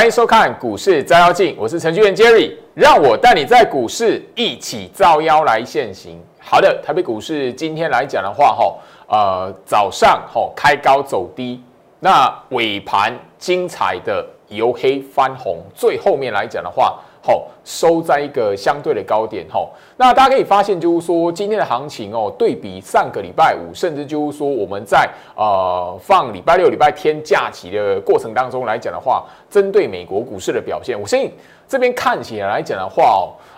欢迎收看股市照妖镜，我是程序员 Jerry，让我带你在股市一起照妖来现行。好的，台北股市今天来讲的话，哈，呃，早上哈开高走低，那尾盘精彩的由黑翻红，最后面来讲的话。好，收在一个相对的高点。吼，那大家可以发现，就是说今天的行情哦，对比上个礼拜五，甚至就是说我们在呃放礼拜六、礼拜天假期的过程当中来讲的话，针对美国股市的表现，我相信这边看起来来讲的话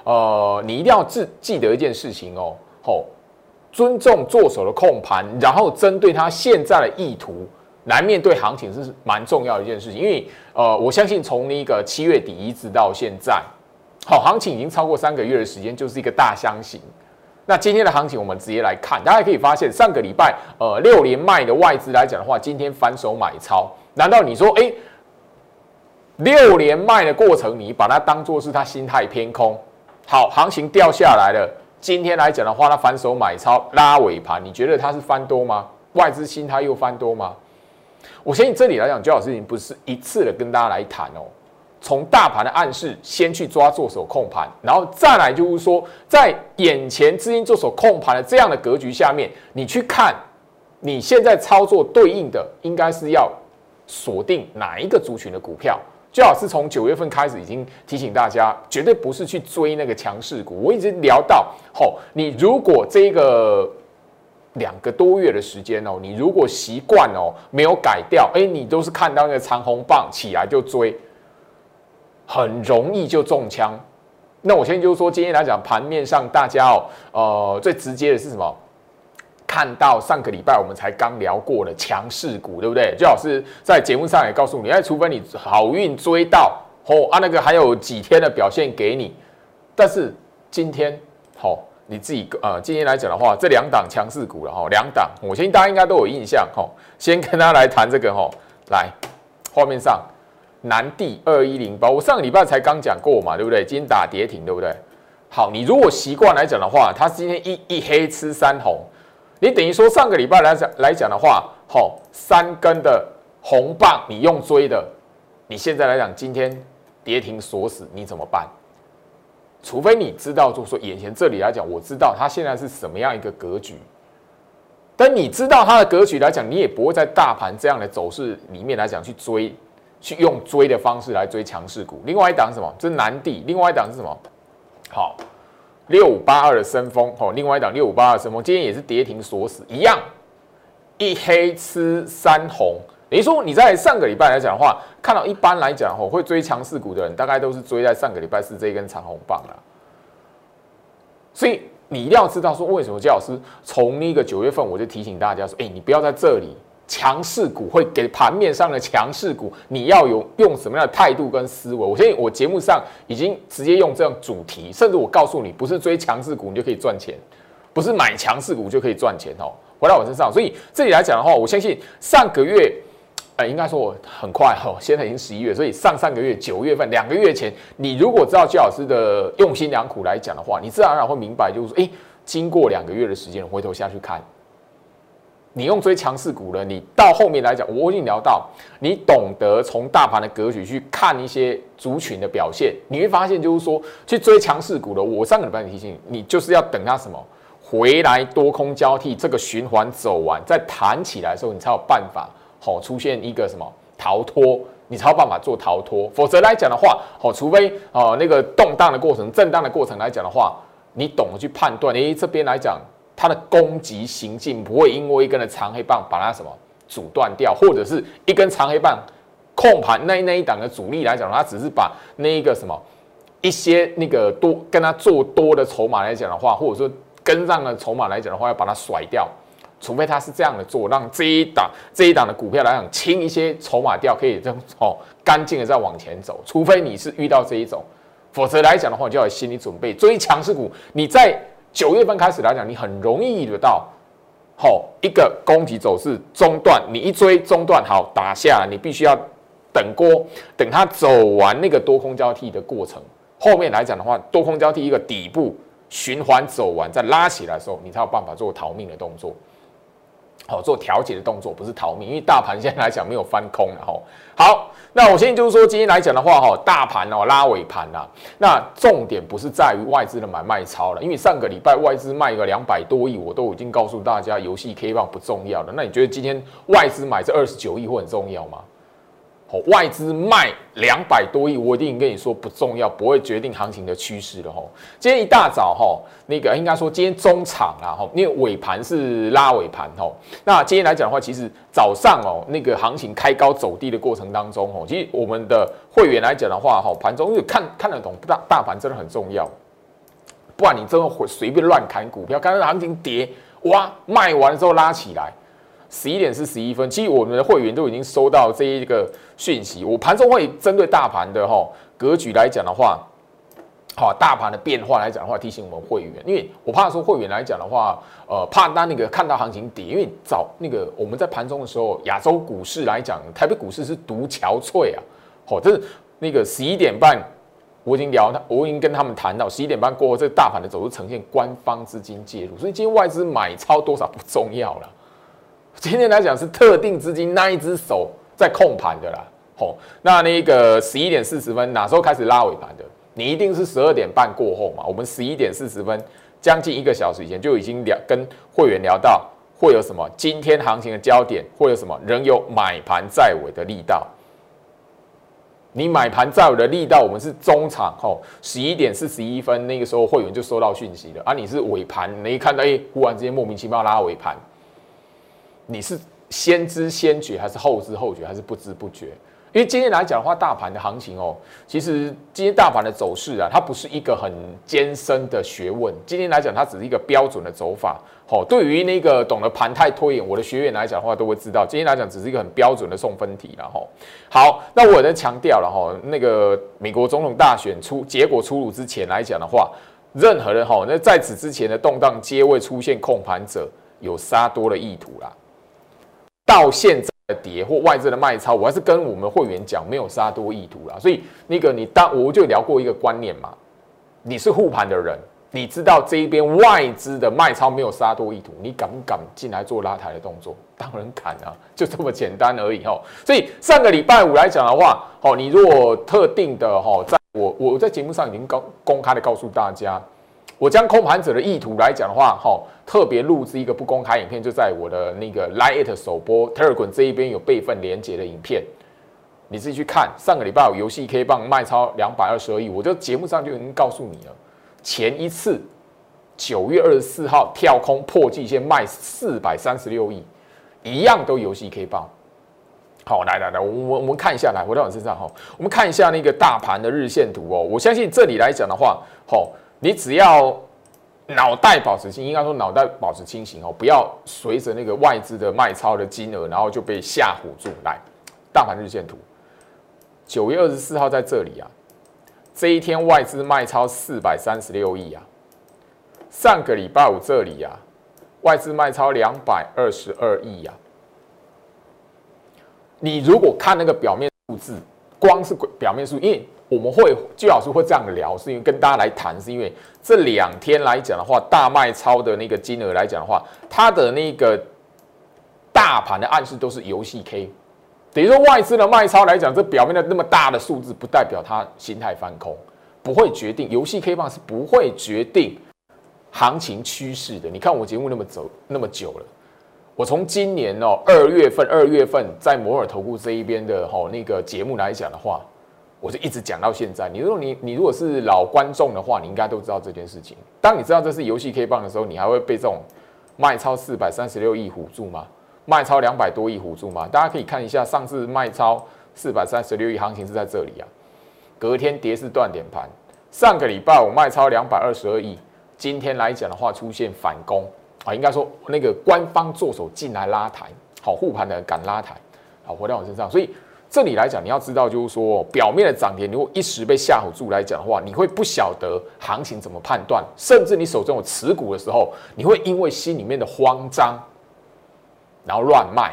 哦，呃，你一定要记记得一件事情哦，吼，尊重做手的控盘，然后针对他现在的意图来面对行情是蛮重要的一件事情，因为呃，我相信从那个七月底一直到现在。好，行情已经超过三个月的时间，就是一个大箱型。那今天的行情，我们直接来看，大家可以发现，上个礼拜呃六连卖的外资来讲的话，今天反手买超。难道你说，哎，六连卖的过程，你把它当做是它心态偏空？好，行情掉下来了，今天来讲的话，它反手买超拉尾盘，你觉得它是翻多吗？外资心态又翻多吗？我相信这里来讲，最好事情不是一次的跟大家来谈哦。从大盘的暗示先去抓做手控盘，然后再来就是说，在眼前资金做手控盘的这样的格局下面，你去看你现在操作对应的应该是要锁定哪一个族群的股票，最好是从九月份开始已经提醒大家，绝对不是去追那个强势股。我一直聊到，吼，你如果这个两个多月的时间哦，你如果习惯哦没有改掉，哎，你都是看到那个长红棒起来就追。很容易就中枪。那我现在就是说，今天来讲盘面上，大家哦，呃，最直接的是什么？看到上个礼拜我们才刚聊过的强势股，对不对？最好是在节目上也告诉你，哎，除非你好运追到，哦啊，那个还有几天的表现给你。但是今天，好，你自己呃，今天来讲的话，这两档强势股了哈，两档，我相信大家应该都有印象哈。先跟大家来谈这个哈，来画面上。南地二一零八，我上个礼拜才刚讲过嘛，对不对？今天打跌停，对不对？好，你如果习惯来讲的话，它今天一一黑吃三红，你等于说上个礼拜来讲来讲的话，好三根的红棒，你用追的，你现在来讲今天跌停锁死，你怎么办？除非你知道，就说眼前这里来讲，我知道它现在是什么样一个格局，但你知道它的格局来讲，你也不会在大盘这样的走势里面来讲去追。去用追的方式来追强势股，另外一档是什么？这是南地，另外一档是什么？好，六五八二的升风，好，另外一档六五八二升风，今天也是跌停锁死，一样，一黑吃三红。等于说你在上个礼拜来讲的话，看到一般来讲，吼，会追强势股的人，大概都是追在上个礼拜是这一根长红棒了。所以你一定要知道说，为什么姜老师从那个九月份我就提醒大家说，哎，你不要在这里。强势股会给盘面上的强势股，你要有用什么样的态度跟思维？我相信我节目上已经直接用这样主题，甚至我告诉你，不是追强势股你就可以赚钱，不是买强势股就可以赚钱哦。回到我身上，所以这里来讲的话，我相信上个月，应该说我很快哈，现在已经十一月，所以上上个月九月份两个月前，你如果知道焦老师的用心良苦来讲的话，你自然而然会明白，就是说，哎，经过两个月的时间，回头下去看。你用追强势股了，你到后面来讲，我已经聊到，你懂得从大盘的格局去看一些族群的表现，你会发现就是说，去追强势股的，我上个礼拜提醒你，你就是要等它什么回来多空交替，这个循环走完，再弹起来的时候，你才有办法好出现一个什么逃脱，你才有办法做逃脱，否则来讲的话，好，除非啊那个动荡的过程、震荡的过程来讲的话，你懂得去判断，诶，这边来讲。它的攻击行径不会因为一根的长黑棒把它什么阻断掉，或者是一根长黑棒控盘那那一档的主力来讲，它只是把那一个什么一些那个多跟它做多的筹码来讲的话，或者说跟上的筹码来讲的话，要把它甩掉，除非他是这样的做，让这一档这一档的股票来讲清一些筹码掉，可以这样哦干净的再往前走，除非你是遇到这一种，否则来讲的话，就要有心理准备，追强势股你在。九月份开始来讲，你很容易得到，好一个攻击走势中断，你一追中断，好打下，你必须要等过，等它走完那个多空交替的过程，后面来讲的话，多空交替一个底部循环走完，再拉起来的时候，你才有办法做逃命的动作。好做调节的动作，不是逃命，因为大盘现在来讲没有翻空了哈。好，那我现在就是说，今天来讲的话哈，大盘哦拉尾盘啦，那重点不是在于外资的买卖超了，因为上个礼拜外资卖个两百多亿，我都已经告诉大家，游戏 K 棒不重要了。那你觉得今天外资买这二十九亿会很重要吗？外资卖两百多亿，我一定跟你说不重要，不会决定行情的趋势的吼。今天一大早哈，那个应该说今天中场啊哈，因为尾盘是拉尾盘吼。那今天来讲的话，其实早上哦那个行情开高走低的过程当中哦，其实我们的会员来讲的话哈，盘中因为看看得懂大大盘真的很重要，不然你真的会随便乱砍股票，看到行情跌哇卖完之后拉起来。十一点四十一分，其实我们的会员都已经收到这一个讯息。我盘中会针对大盘的哈格局来讲的话，好大盘的变化来讲的话，提醒我们会员，因为我怕说会员来讲的话，呃，怕他那个看到行情跌，因为早那个我们在盘中的时候，亚洲股市来讲，台北股市是独憔悴啊。好，这是那个十一点半，我已经聊他，我已经跟他们谈到十一点半过后，这个大盘的走势呈现官方资金介入，所以今天外资买超多少不重要了。今天来讲是特定资金那一只手在控盘的啦，吼，那那个十一点四十分哪时候开始拉尾盘的？你一定是十二点半过后嘛？我们十一点四十分将近一个小时以前就已经聊跟会员聊到会有什么今天行情的焦点，会有什么仍有买盘在尾的力道。你买盘在尾的力道，我们是中场吼，十一点四十一分那个时候会员就收到讯息了，啊，你是尾盘，你一看到哎，忽然之间莫名其妙拉尾盘。你是先知先觉还是后知后觉还是不知不觉？因为今天来讲的话，大盘的行情哦，其实今天大盘的走势啊，它不是一个很艰深的学问。今天来讲，它只是一个标准的走法。好，对于那个懂得盘态推演我的学员来讲的话，都会知道，今天来讲只是一个很标准的送分题了哈。好，那我在强调了哈，那个美国总统大选出结果出炉之前来讲的话，任何人哈，那在此之前的动荡皆未出现控盘者有杀多的意图啦。到现在跌或外资的卖超，我还是跟我们会员讲，没有杀多意图啦。所以那个你当我就聊过一个观念嘛，你是护盘的人，你知道这一边外资的卖超没有杀多意图，你敢不敢进来做拉抬的动作？当然敢啊，就这么简单而已哦。所以上个礼拜五来讲的话，哦，你如果特定的哈，在我我在节目上已经公公开的告诉大家。我将空盘者的意图来讲的话，哈，特别录制一个不公开影片，就在我的那个 Lite 首播 Telegram 这一边有备份连接的影片，你自己去看。上个礼拜有游戏 K 棒卖超两百二十二亿，我就节目上就已经告诉你了。前一次九月二十四号跳空破季线卖四百三十六亿，一样都游戏 K 棒。好，来来来，我我我们看一下，来回到我身上哈，我们看一下那个大盘的日线图哦。我相信这里来讲的话，好。你只要脑袋保持清，应该说脑袋保持清醒哦，不要随着那个外资的卖超的金额，然后就被吓唬住。来，大盘日线图，九月二十四号在这里啊，这一天外资卖超四百三十六亿啊。上个礼拜五这里啊，外资卖超两百二十二亿啊。你如果看那个表面数字，光是表面数，因为我们会季老师会这样聊，是因为跟大家来谈，是因为这两天来讲的话，大卖超的那个金额来讲的话，它的那个大盘的暗示都是游戏 K，等于说外资的卖超来讲，这表面的那么大的数字，不代表它心态翻空，不会决定游戏 K 棒是不会决定行情趋势的。你看我节目那么走那么久了，我从今年哦二月份二月份在摩尔投顾这一边的哈那个节目来讲的话。我就一直讲到现在。你如果你你如果是老观众的话，你应该都知道这件事情。当你知道这是游戏 K 棒的时候，你还会被这种卖超四百三十六亿唬住吗？卖超两百多亿唬住吗？大家可以看一下，上次卖超四百三十六亿行情是在这里啊。隔天跌是断点盘。上个礼拜我卖超两百二十二亿，今天来讲的话出现反攻啊，应该说那个官方做手进来拉抬，好护盘的敢拉抬，好回到我身上，所以。这里来讲，你要知道，就是说，表面的涨跌，如果一时被吓唬住来讲的话，你会不晓得行情怎么判断，甚至你手中有持股的时候，你会因为心里面的慌张，然后乱卖。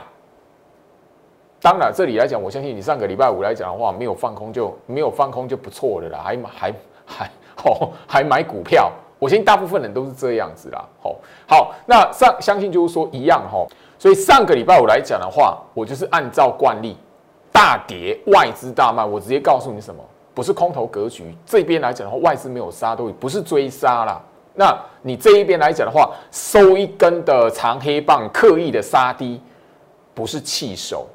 当然，这里来讲，我相信你上个礼拜五来讲的话，没有放空就没有放空就不错了啦，还还还哦，还买股票我相信大部分人都是这样子啦。好，好，那上相信就是说一样哈。所以上个礼拜五来讲的话，我就是按照惯例，大跌外资大卖，我直接告诉你什么，不是空头格局。这边来讲的话，外资没有杀都不是追杀啦。那你这一边来讲的话，收一根的长黑棒，刻意的杀低，不是气手，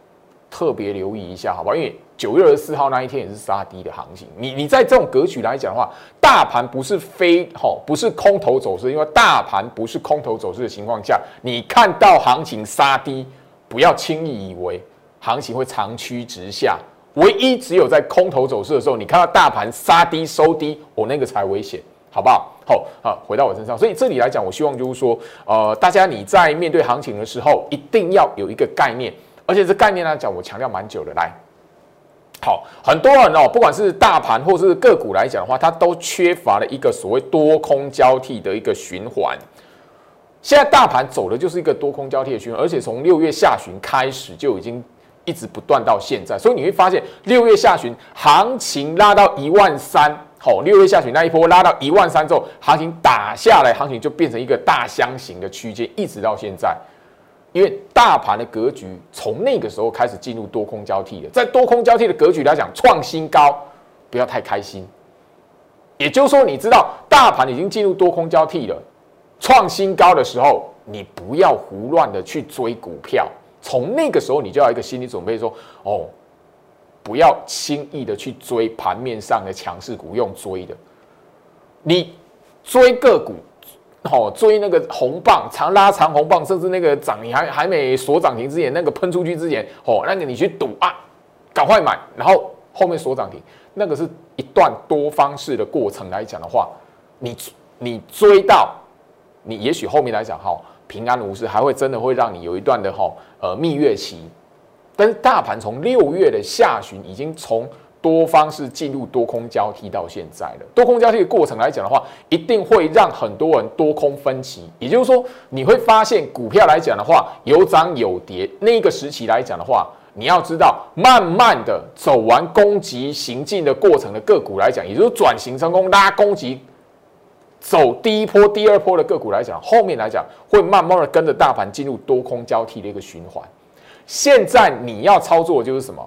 特别留意一下，好不好？因为九月二十四号那一天也是杀低的行情。你你在这种格局来讲的话，大盘不是非吼，不是空头走势，因为大盘不是空头走势的情况下，你看到行情杀低，不要轻易以为行情会长驱直下。唯一只有在空头走势的时候，你看到大盘杀低收低，我那个才危险，好不好？好啊，回到我身上。所以这里来讲，我希望就是说，呃，大家你在面对行情的时候，一定要有一个概念，而且这概念来讲，我强调蛮久的，来。好，很多人哦，不管是大盘或是个股来讲的话，它都缺乏了一个所谓多空交替的一个循环。现在大盘走的就是一个多空交替的循环，而且从六月下旬开始就已经一直不断到现在，所以你会发现六月下旬行情拉到一万三，好，六月下旬那一波拉到一万三之后，行情打下来，行情就变成一个大箱型的区间，一直到现在。因为大盘的格局从那个时候开始进入多空交替了，在多空交替的格局来讲，创新高不要太开心。也就是说，你知道大盘已经进入多空交替了，创新高的时候，你不要胡乱的去追股票。从那个时候，你就要一个心理准备，说哦，不要轻易的去追盘面上的强势股，用追的，你追个股。哦，追那个红棒，长拉长红棒，甚至那个涨，你还还没锁涨停之前，那个喷出去之前，哦，那个你去赌啊，赶快买，然后后面锁涨停，那个是一段多方式的过程来讲的话，你你追到，你也许后面来讲哈，平安无事，还会真的会让你有一段的哈呃蜜月期，但是大盘从六月的下旬已经从。多方是进入多空交替到现在了，多空交替的过程来讲的话，一定会让很多人多空分歧。也就是说，你会发现股票来讲的话，有涨有跌。那个时期来讲的话，你要知道，慢慢的走完攻击行进的过程的个股来讲，也就是转型成功拉攻击，走第一波、第二波的个股来讲，后面来讲会慢慢的跟着大盘进入多空交替的一个循环。现在你要操作的就是什么？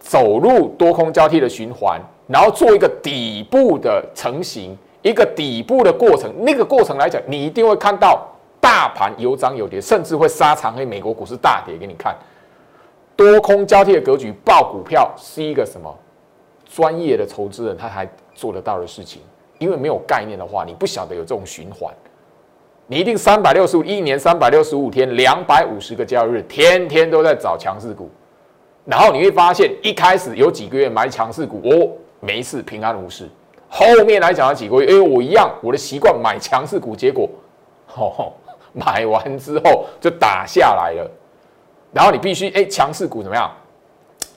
走入多空交替的循环，然后做一个底部的成型，一个底部的过程。那个过程来讲，你一定会看到大盘有涨有跌，甚至会杀长黑。美国股市大跌给你看。多空交替的格局，爆股票是一个什么专业的投资人他还做得到的事情。因为没有概念的话，你不晓得有这种循环。你一定三百六十五一年三百六十五天，两百五十个交易日，天天都在找强势股。然后你会发现，一开始有几个月买强势股，哦，没事，平安无事。后面来讲了几个月，哎，我一样，我的习惯买强势股，结果，哦，买完之后就打下来了。然后你必须，哎，强势股怎么样？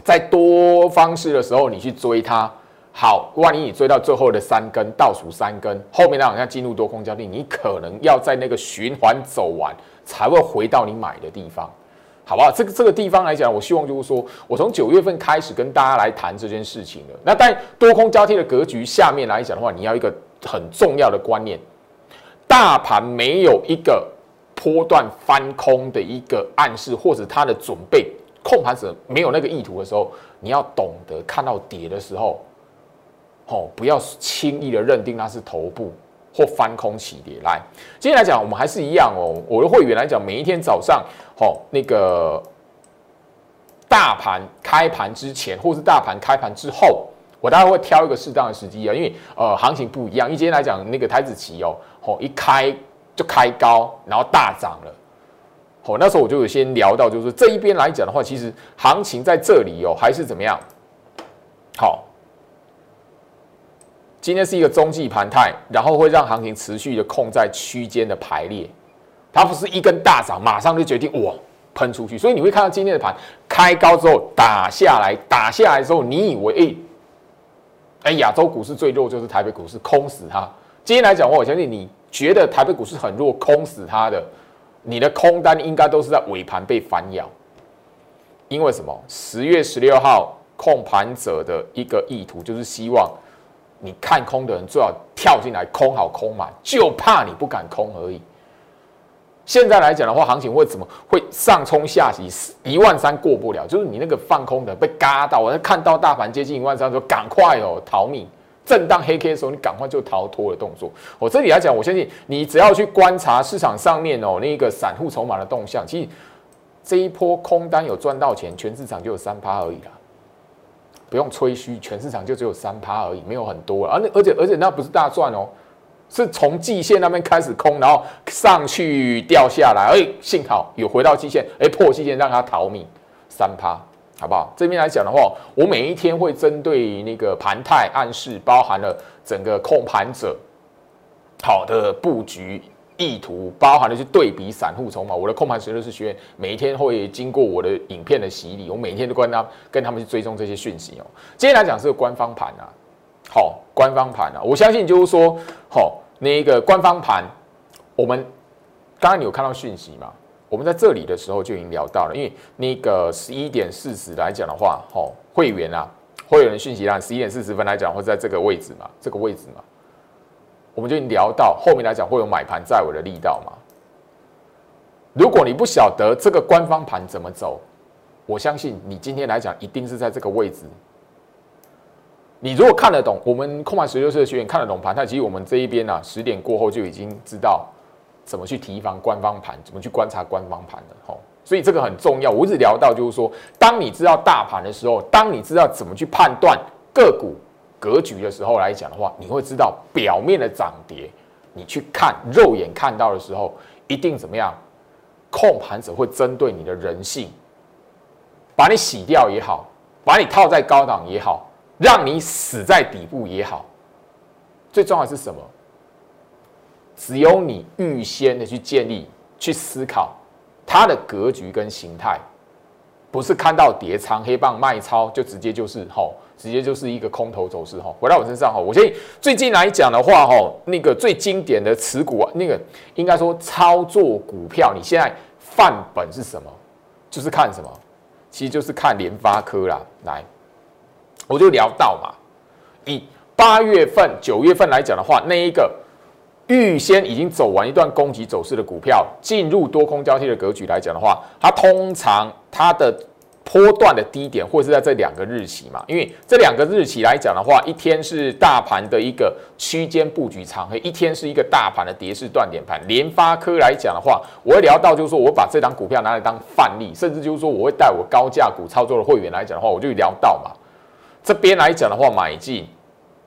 在多方式的时候，你去追它。好，万一你追到最后的三根，倒数三根，后面那好像进入多空交替，你可能要在那个循环走完，才会回到你买的地方。好不好？这个这个地方来讲，我希望就是说，我从九月份开始跟大家来谈这件事情了。那在多空交替的格局下面来讲的话，你要一个很重要的观念：大盘没有一个波段翻空的一个暗示，或者它的准备，控盘者没有那个意图的时候，你要懂得看到跌的时候，哦，不要轻易的认定那是头部。或翻空起跌来，今天来讲，我们还是一样哦。我的会员来讲，每一天早上，哦，那个大盘开盘之前，或是大盘开盘之后，我大概会挑一个适当的时机啊，因为呃，行情不一样。因为今天来讲，那个台子期哦，哦，一开就开高，然后大涨了。哦，那时候我就有先聊到，就是这一边来讲的话，其实行情在这里哦，还是怎么样？好。今天是一个中继盘态，然后会让行情持续的控在区间的排列，它不是一根大涨马上就决定哇喷出去，所以你会看到今天的盘开高之后打下来，打下来之后，你以为哎哎亚洲股市最弱就是台北股市空死它。今天来讲话，我相信你觉得台北股市很弱，空死它的，你的空单应该都是在尾盘被反咬，因为什么？十月十六号控盘者的一个意图就是希望。你看空的人最好跳进来空好空嘛，就怕你不敢空而已。现在来讲的话，行情会怎么会上冲下洗，一万三过不了，就是你那个放空的被嘎到，我在看到大盘接近一万三的时候，赶快哦逃命，震荡黑 K 的时候，你赶快就逃脱的动作。我这里来讲，我相信你只要去观察市场上面哦那个散户筹码的动向，其实这一波空单有赚到钱，全市场就有三趴而已啦，不用吹嘘，全市场就只有三趴而已，没有很多了，而那而且而且那不是大赚哦。是从季线那边开始空，然后上去掉下来，哎，幸好有回到季线，哎，破季线让它逃命三趴，好不好？这边来讲的话，我每一天会针对那个盘态暗示，包含了整个控盘者好的布局意图，包含了去对比散户筹码。我的控盘实力是学院，每一天会经过我的影片的洗礼，我每天都跟他跟他们去追踪这些讯息哦。今天来讲是个官方盘啊。好，官方盘啊，我相信就是说，好，那个官方盘，我们刚刚你有看到讯息嘛？我们在这里的时候就已经聊到了，因为那个十一点四十来讲的话，好，会员啊，会员讯息栏十一点四十分来讲会在这个位置嘛，这个位置嘛，我们就聊到后面来讲会有买盘在尾的力道嘛。如果你不晓得这个官方盘怎么走，我相信你今天来讲一定是在这个位置。你如果看得懂，我们空盘十六岁的学员看得懂盘，那其实我们这一边呢，十点过后就已经知道怎么去提防官方盘，怎么去观察官方盘了。吼，所以这个很重要。我一直聊到就是说，当你知道大盘的时候，当你知道怎么去判断个股格局的时候来讲的话，你会知道表面的涨跌，你去看肉眼看到的时候，一定怎么样？控盘者会针对你的人性，把你洗掉也好，把你套在高档也好。让你死在底部也好，最重要的是什么？只有你预先的去建立、去思考它的格局跟形态，不是看到叠仓黑棒卖超就直接就是吼，直接就是一个空头走势吼。回到我身上吼，我建议最近来讲的话吼，那个最经典的持股啊，那个应该说操作股票，你现在范本是什么？就是看什么？其实就是看联发科啦，来。我就聊到嘛，以八月份、九月份来讲的话，那一个预先已经走完一段攻击走势的股票，进入多空交替的格局来讲的话，它通常它的波段的低点会是在这两个日期嘛？因为这两个日期来讲的话，一天是大盘的一个区间布局长黑，一天是一个大盘的跌势断点盘。联发科来讲的话，我会聊到就是说我把这张股票拿来当范例，甚至就是说我会带我高价股操作的会员来讲的话，我就聊到嘛。这边来讲的话，买进，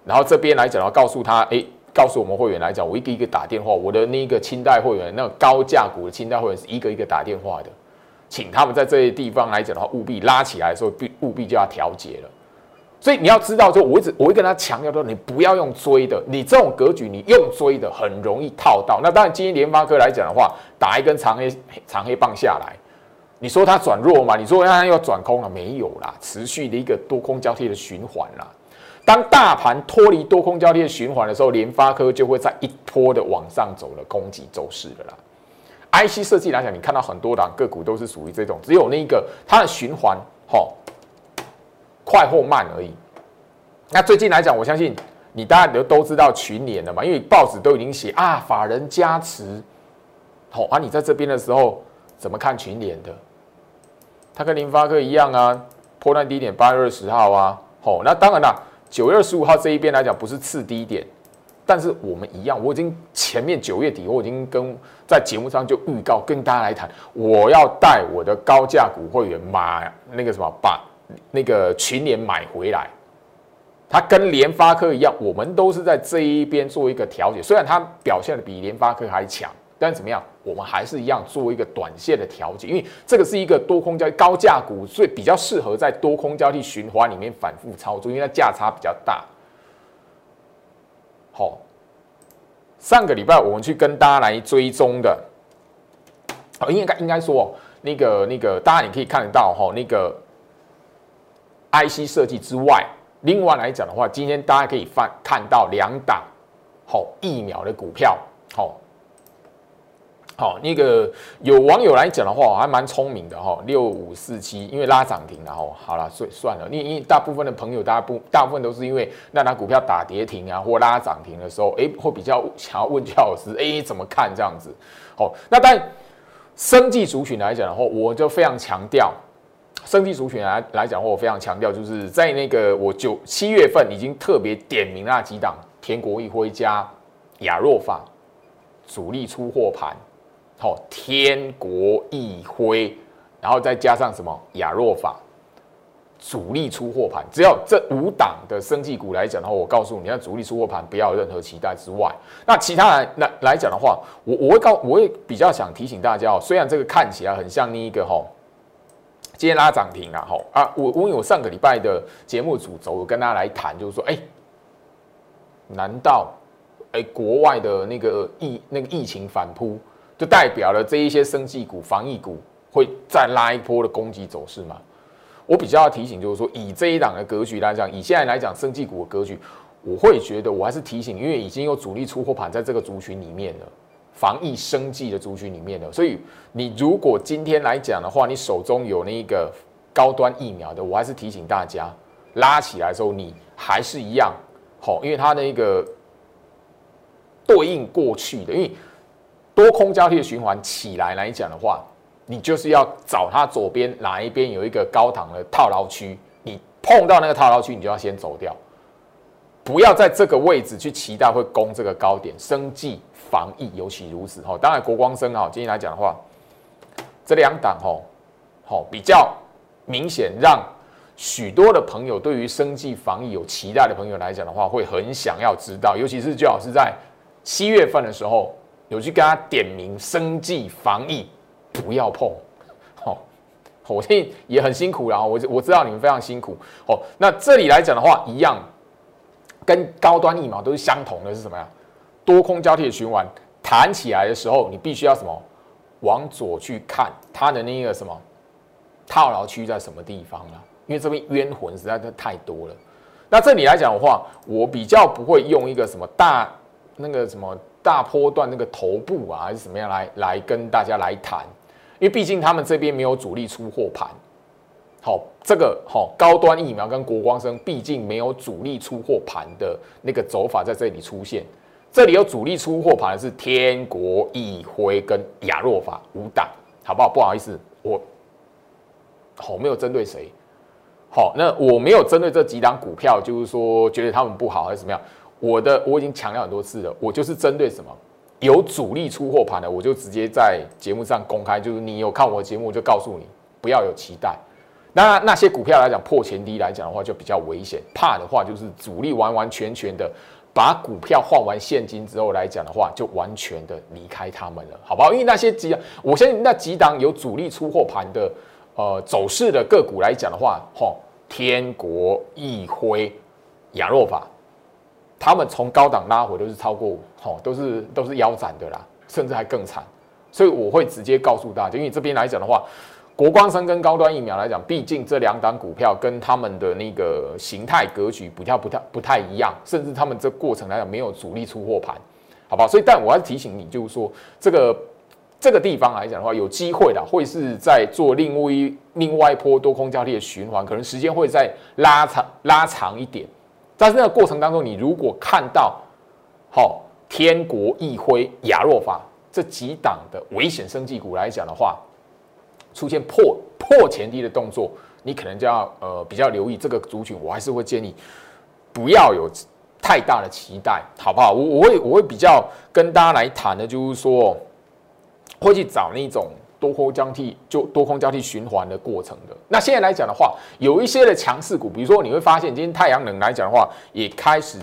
然后这边来讲的话，告诉他，哎，告诉我们会员来讲，我一个一个打电话，我的那个清代会员，那个高价股的清代会员是一个一个打电话的，请他们在这些地方来讲的话，务必拉起来的时候，必务必就要调节了。所以你要知道，就我一直我会跟他强调说，你不要用追的，你这种格局，你用追的很容易套到。那当然，今天联发科来讲的话，打一根长黑长黑棒下来。你说它转弱嘛？你说它要转空了没有啦？持续的一个多空交替的循环啦。当大盘脱离多空交替的循环的时候，联发科就会在一波的往上走了攻击走势的啦。IC 设计来讲，你看到很多档个股都是属于这种，只有那一个它的循环吼快或慢而已。那最近来讲，我相信你大家都都知道群联了嘛，因为报纸都已经写啊，法人加持。好，啊你在这边的时候怎么看群联的？它跟联发科一样啊，破断低点八月二十号啊，好，那当然了，九月二十五号这一边来讲不是次低点，但是我们一样，我已经前面九月底我已经跟在节目上就预告跟大家来谈，我要带我的高价股会员买那个什么，把那个群联买回来，它跟联发科一样，我们都是在这一边做一个调节，虽然它表现的比联发科还强。但怎么样？我们还是一样做一个短线的调节，因为这个是一个多空交高价股，所以比较适合在多空交替循环里面反复操作，因为它价差比较大。好，上个礼拜我们去跟大家来追踪的，哦，应该应该说那个那个，大家你可以看得到哈，那个 IC 设计之外，另外来讲的话，今天大家可以翻看到两档好疫苗的股票，好。那个有网友来讲的话，还蛮聪明的哈，六五四七，因为拉涨停然后好了，算算了，因因为大部分的朋友，大部大部分都是因为那拿股票打跌停啊，或拉涨停的时候，哎，会比较想要问教老师，哎，怎么看这样子？好，那但生技族群来讲的话，我就非常强调，生技族群来来讲的话，我非常强调，就是在那个我九七月份已经特别点名那几档，天国一辉加亚若法主力出货盘。好，天国一辉，然后再加上什么亚若法，主力出货盘，只要这五档的生技股来讲的话，我告诉你，那主力出货盘不要有任何期待之外，那其他来来来讲的话，我我会告，我会比较想提醒大家哦，虽然这个看起来很像那一个哈，今天拉涨停啊，哈啊，我因为我上个礼拜的节目主轴，我跟大家来谈，就是说，哎，难道哎国外的那个疫那个疫情反扑？就代表了这一些生技股、防疫股会再拉一波的攻击走势吗？我比较要提醒，就是说以这一档的格局来讲，以现在来讲生技股的格局，我会觉得我还是提醒，因为已经有主力出货盘在这个族群里面了，防疫生技的族群里面了，所以你如果今天来讲的话，你手中有那个高端疫苗的，我还是提醒大家拉起来的时候，你还是一样好，因为它那个对应过去的，因为。多空交替的循环起来来讲的话，你就是要找它左边哪一边有一个高档的套牢区，你碰到那个套牢区，你就要先走掉，不要在这个位置去期待会攻这个高点。生计防疫尤其如此哈。当然国光生哈，今天来讲的话，这两档哈，好比较明显，让许多的朋友对于生计防疫有期待的朋友来讲的话，会很想要知道，尤其是最好是在七月份的时候。有去跟他点名生计防疫不要碰，好，我现也很辛苦啦，我我知道你们非常辛苦，哦，那这里来讲的话，一样跟高端疫苗都是相同的，是什么呀？多空交替的循环弹起来的时候，你必须要什么？往左去看它的那个什么套牢区在什么地方啊？因为这边冤魂实在是太多了。那这里来讲的话，我比较不会用一个什么大那个什么。大波段那个头部啊，还是怎么样来来跟大家来谈？因为毕竟他们这边没有主力出货盘。好，这个好高端疫苗跟国光生，毕竟没有主力出货盘的那个走法在这里出现。这里有主力出货盘的是天国一辉跟亚若法五档，好不好？不好意思，我好没有针对谁。好，那我没有针对这几档股票，就是说觉得他们不好还是怎么样？我的我已经强调很多次了，我就是针对什么有主力出货盘的，我就直接在节目上公开，就是你有看我节目，我就告诉你不要有期待。那那些股票来讲破前低来讲的话，就比较危险。怕的话就是主力完完全全的把股票换完现金之后来讲的话，就完全的离开他们了，好不好？因为那些几，我相信那几档有主力出货盘的呃走势的个股来讲的话，吼，天国、易辉、亚若法。他们从高档拉回都是超过，吼，都是都是腰斩的啦，甚至还更惨，所以我会直接告诉大家，因为这边来讲的话，国光生跟高端疫苗来讲，毕竟这两档股票跟他们的那个形态格局不太不太不太一样，甚至他们这过程来讲没有主力出货盘，好不好？所以但我要提醒你，就是说这个这个地方来讲的话，有机会的会是在做另外一另外一波多空交替的循环，可能时间会再拉长拉长一点。但是那个过程当中，你如果看到，好天国一辉、亚若法这几档的危险生技股来讲的话，出现破破前低的动作，你可能就要呃比较留意这个族群。我还是会建议不要有太大的期待，好不好？我我会我会比较跟大家来谈的，就是说会去找那种。多空交替就多空交替循环的过程的。那现在来讲的话，有一些的强势股，比如说你会发现，今天太阳能来讲的话，也开始，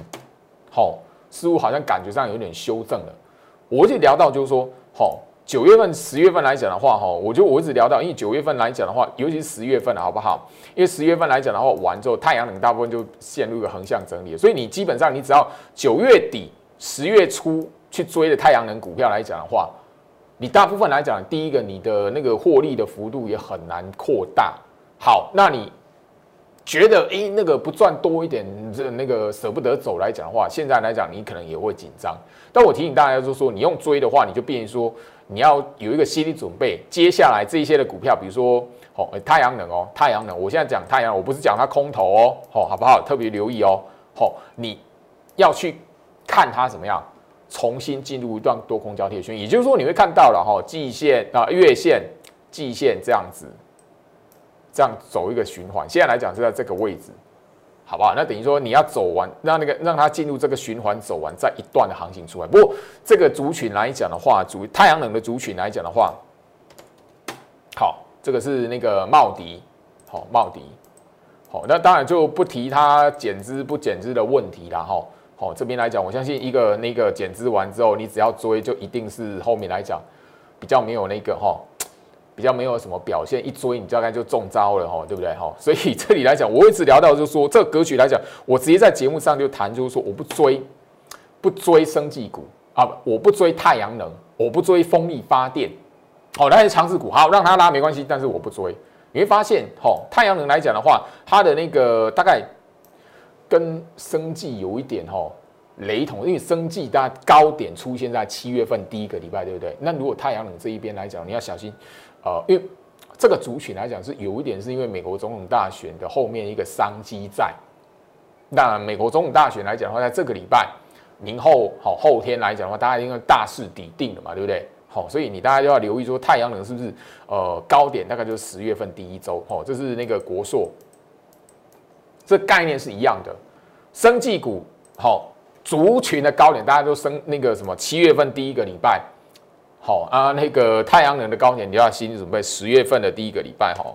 好，似乎好像感觉上有点修正了。我就聊到就是说，好，九月份、十月份来讲的话，哈，我就我一直聊到，因为九月份来讲的话，尤其是十月份了，好不好？因为十月份来讲的话，完之后，太阳能大部分就陷入一个横向整理，所以你基本上你只要九月底、十月初去追的太阳能股票来讲的话。你大部分来讲，第一个你的那个获利的幅度也很难扩大。好，那你觉得诶那个不赚多一点，这那个舍不得走来讲的话，现在来讲你可能也会紧张。但我提醒大家就是说，你用追的话，你就变成说你要有一个心理准备，接下来这一些的股票，比如说哦太阳能哦，太阳能，我现在讲太阳，我不是讲它空头哦，好好不好？特别留意哦，好，你要去看它怎么样重新进入一段多空交替的圈，也就是说你会看到了哈，季线啊、月线、季线这样子。这样走一个循环，现在来讲是在这个位置，好不好？那等于说你要走完，让那个让它进入这个循环走完，再一段的行情出来。不过这个族群来讲的话，主太阳能的族群来讲的话，好，这个是那个茂迪，好茂迪，好，那当然就不提它减资不减资的问题了哈。好，这边来讲，我相信一个那个减资完之后，你只要追，就一定是后面来讲比较没有那个哈。比较没有什么表现，一追你大概就中招了哈，对不对哈？所以这里来讲，我一直聊到就是说，这个格局来讲，我直接在节目上就谈，就是说我不追，不追生技股啊，我不追太阳能，我不追风力发电，好，那些强势股，好让它拉没关系，但是我不追。你会发现，哈，太阳能来讲的话，它的那个大概跟生计有一点哈雷同，因为生计大家高点出现在七月份第一个礼拜，对不对？那如果太阳能这一边来讲，你要小心。呃，因为这个族群来讲是有一点，是因为美国总统大选的后面一个商机在。那美国总统大选来讲的话，在这个礼拜明后好后天来讲的话，大家因为大势底定了嘛，对不对？好，所以你大家就要留意说，太阳能是不是呃高点大概就是十月份第一周，哦，这是那个国硕，这概念是一样的。生技股好族群的高点，大家都升那个什么七月份第一个礼拜。好啊，那个太阳能的高点，你要心理准备十月份的第一个礼拜哈。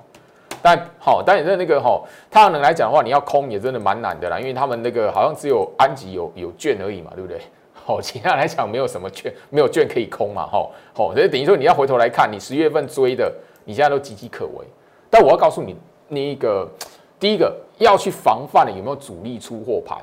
但好，但你在那个哈太阳能来讲的话，你要空也真的蛮难的啦，因为他们那个好像只有安吉有有券而已嘛，对不对？好，其他来讲没有什么券，没有券可以空嘛，哈。好，所以等于说你要回头来看，你十月份追的，你现在都岌岌可危。但我要告诉你，那一个第一个要去防范的有没有主力出货盘？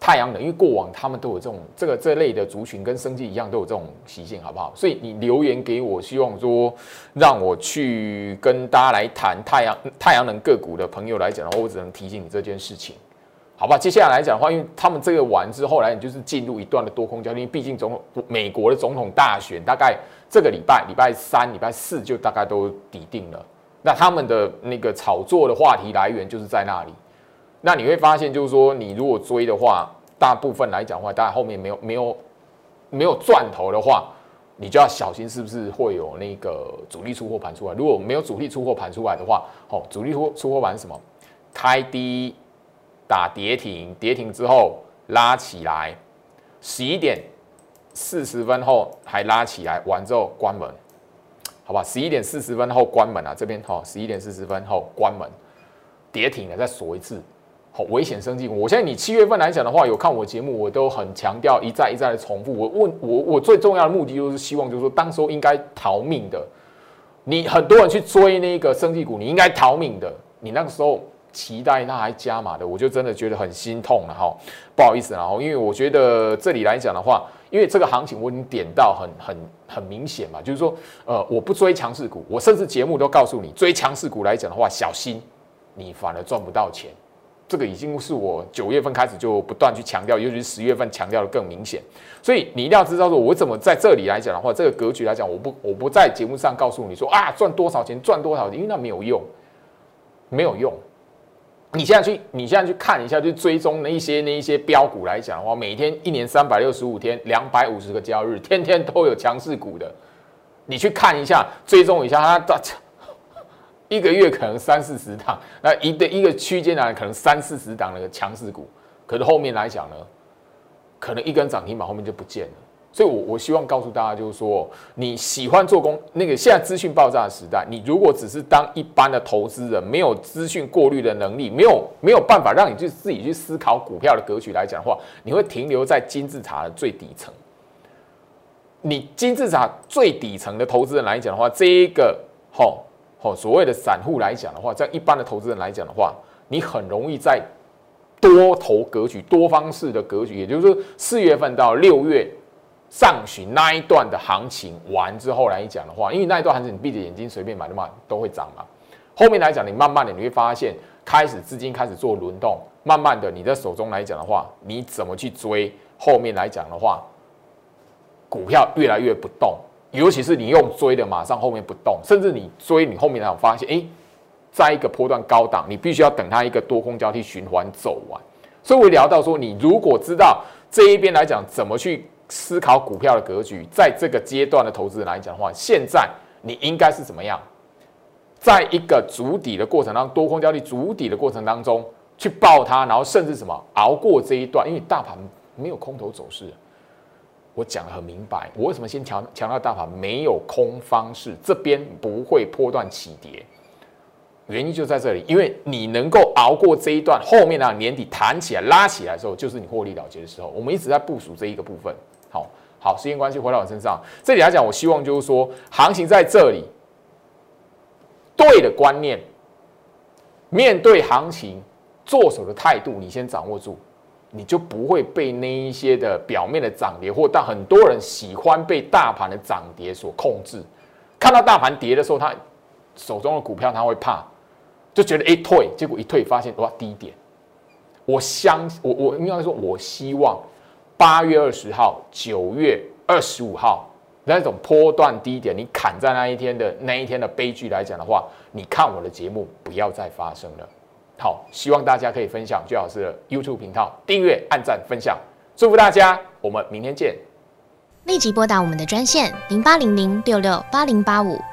太阳能，因为过往他们都有这种这个这类的族群，跟生计一样都有这种习性，好不好？所以你留言给我，希望说让我去跟大家来谈太阳太阳能个股的朋友来讲的话，我只能提醒你这件事情，好吧？接下来来讲的话，因为他们这个完之后来，你就是进入一段的多空交易，毕竟总统美国的总统大选大概这个礼拜礼拜三、礼拜四就大概都底定了，那他们的那个炒作的话题来源就是在那里。那你会发现，就是说，你如果追的话，大部分来讲的话，大家后面没有没有没有赚头的话，你就要小心是不是会有那个主力出货盘出来。如果没有主力出货盘出来的话，哦，主力出出货盘什么？开低打跌停，跌停之后拉起来，十一点四十分后还拉起来，完之后关门，好吧？十一点四十分后关门啊，这边哈，十一点四十分后关门，跌停了，再锁一次。好危险生计！我现在你七月份来讲的话，有看我节目，我都很强调一再一再的重复。我问我我最重要的目的就是希望，就是说当时候应该逃命的，你很多人去追那个升级股，你应该逃命的。你那个时候期待它还加码的，我就真的觉得很心痛了哈。不好意思，然后因为我觉得这里来讲的话，因为这个行情我已经点到很很很明显嘛，就是说呃我不追强势股，我甚至节目都告诉你，追强势股来讲的话，小心你反而赚不到钱。这个已经是我九月份开始就不断去强调，尤其是十月份强调的更明显。所以你一定要知道，说我怎么在这里来讲的话，这个格局来讲，我不我不在节目上告诉你说啊赚多少钱赚多少钱，因为那没有用，没有用。你现在去你现在去看一下，就追踪那一些那一些标股来讲的话，每天一年三百六十五天，两百五十个交易日，天天都有强势股的，你去看一下，追踪一下它的。一个月可能三四十档，那一个一个区间呢，可能三四十档那个强势股，可是后面来讲呢，可能一根涨停板后面就不见了。所以，我我希望告诉大家，就是说，你喜欢做工，那个现在资讯爆炸的时代，你如果只是当一般的投资人，没有资讯过滤的能力，没有没有办法让你去自己去思考股票的格局来讲的话，你会停留在金字塔的最底层。你金字塔最底层的投资人来讲的话，这一个吼。哦，所谓的散户来讲的话，在一般的投资人来讲的话，你很容易在多头格局、多方式的格局，也就是说四月份到六月上旬那一段的行情完之后来讲的话，因为那一段行情你闭着眼睛随便买的嘛，都会涨嘛。后面来讲，你慢慢的你会发现，开始资金开始做轮动，慢慢的你在手中来讲的话，你怎么去追？后面来讲的话，股票越来越不动，尤其是你用追的，马上后面不动，甚至你追你后面才发现，哎，在一个波段高档，你必须要等它一个多空交替循环走完。所以我聊到说，你如果知道这一边来讲怎么去思考股票的格局，在这个阶段的投资人来讲的话，现在你应该是怎么样，在一个筑底的过程当中，多空交替筑底的过程当中去抱它，然后甚至什么熬过这一段，因为大盘没有空头走势，我讲的很明白，我为什么先强强调大盘没有空方式，这边不会波段起跌。原因就在这里，因为你能够熬过这一段，后面呢年底弹起来、拉起来的时候，就是你获利了结的时候。我们一直在部署这一个部分。好，时间关系回到我身上，这里来讲，我希望就是说，行情在这里，对的观念，面对行情做手的态度，你先掌握住，你就不会被那一些的表面的涨跌，或但很多人喜欢被大盘的涨跌所控制。看到大盘跌的时候，他手中的股票他会怕。就觉得哎退，结果一退发现哇低点。我相我我应该说，我希望八月二十号、九月二十五号那种波段低点，你砍在那一天的那一天的悲剧来讲的话，你看我的节目不要再发生了。好，希望大家可以分享最好是 YouTube 频道订阅、按赞、分享，祝福大家，我们明天见。立即拨打我们的专线零八零零六六八零八五。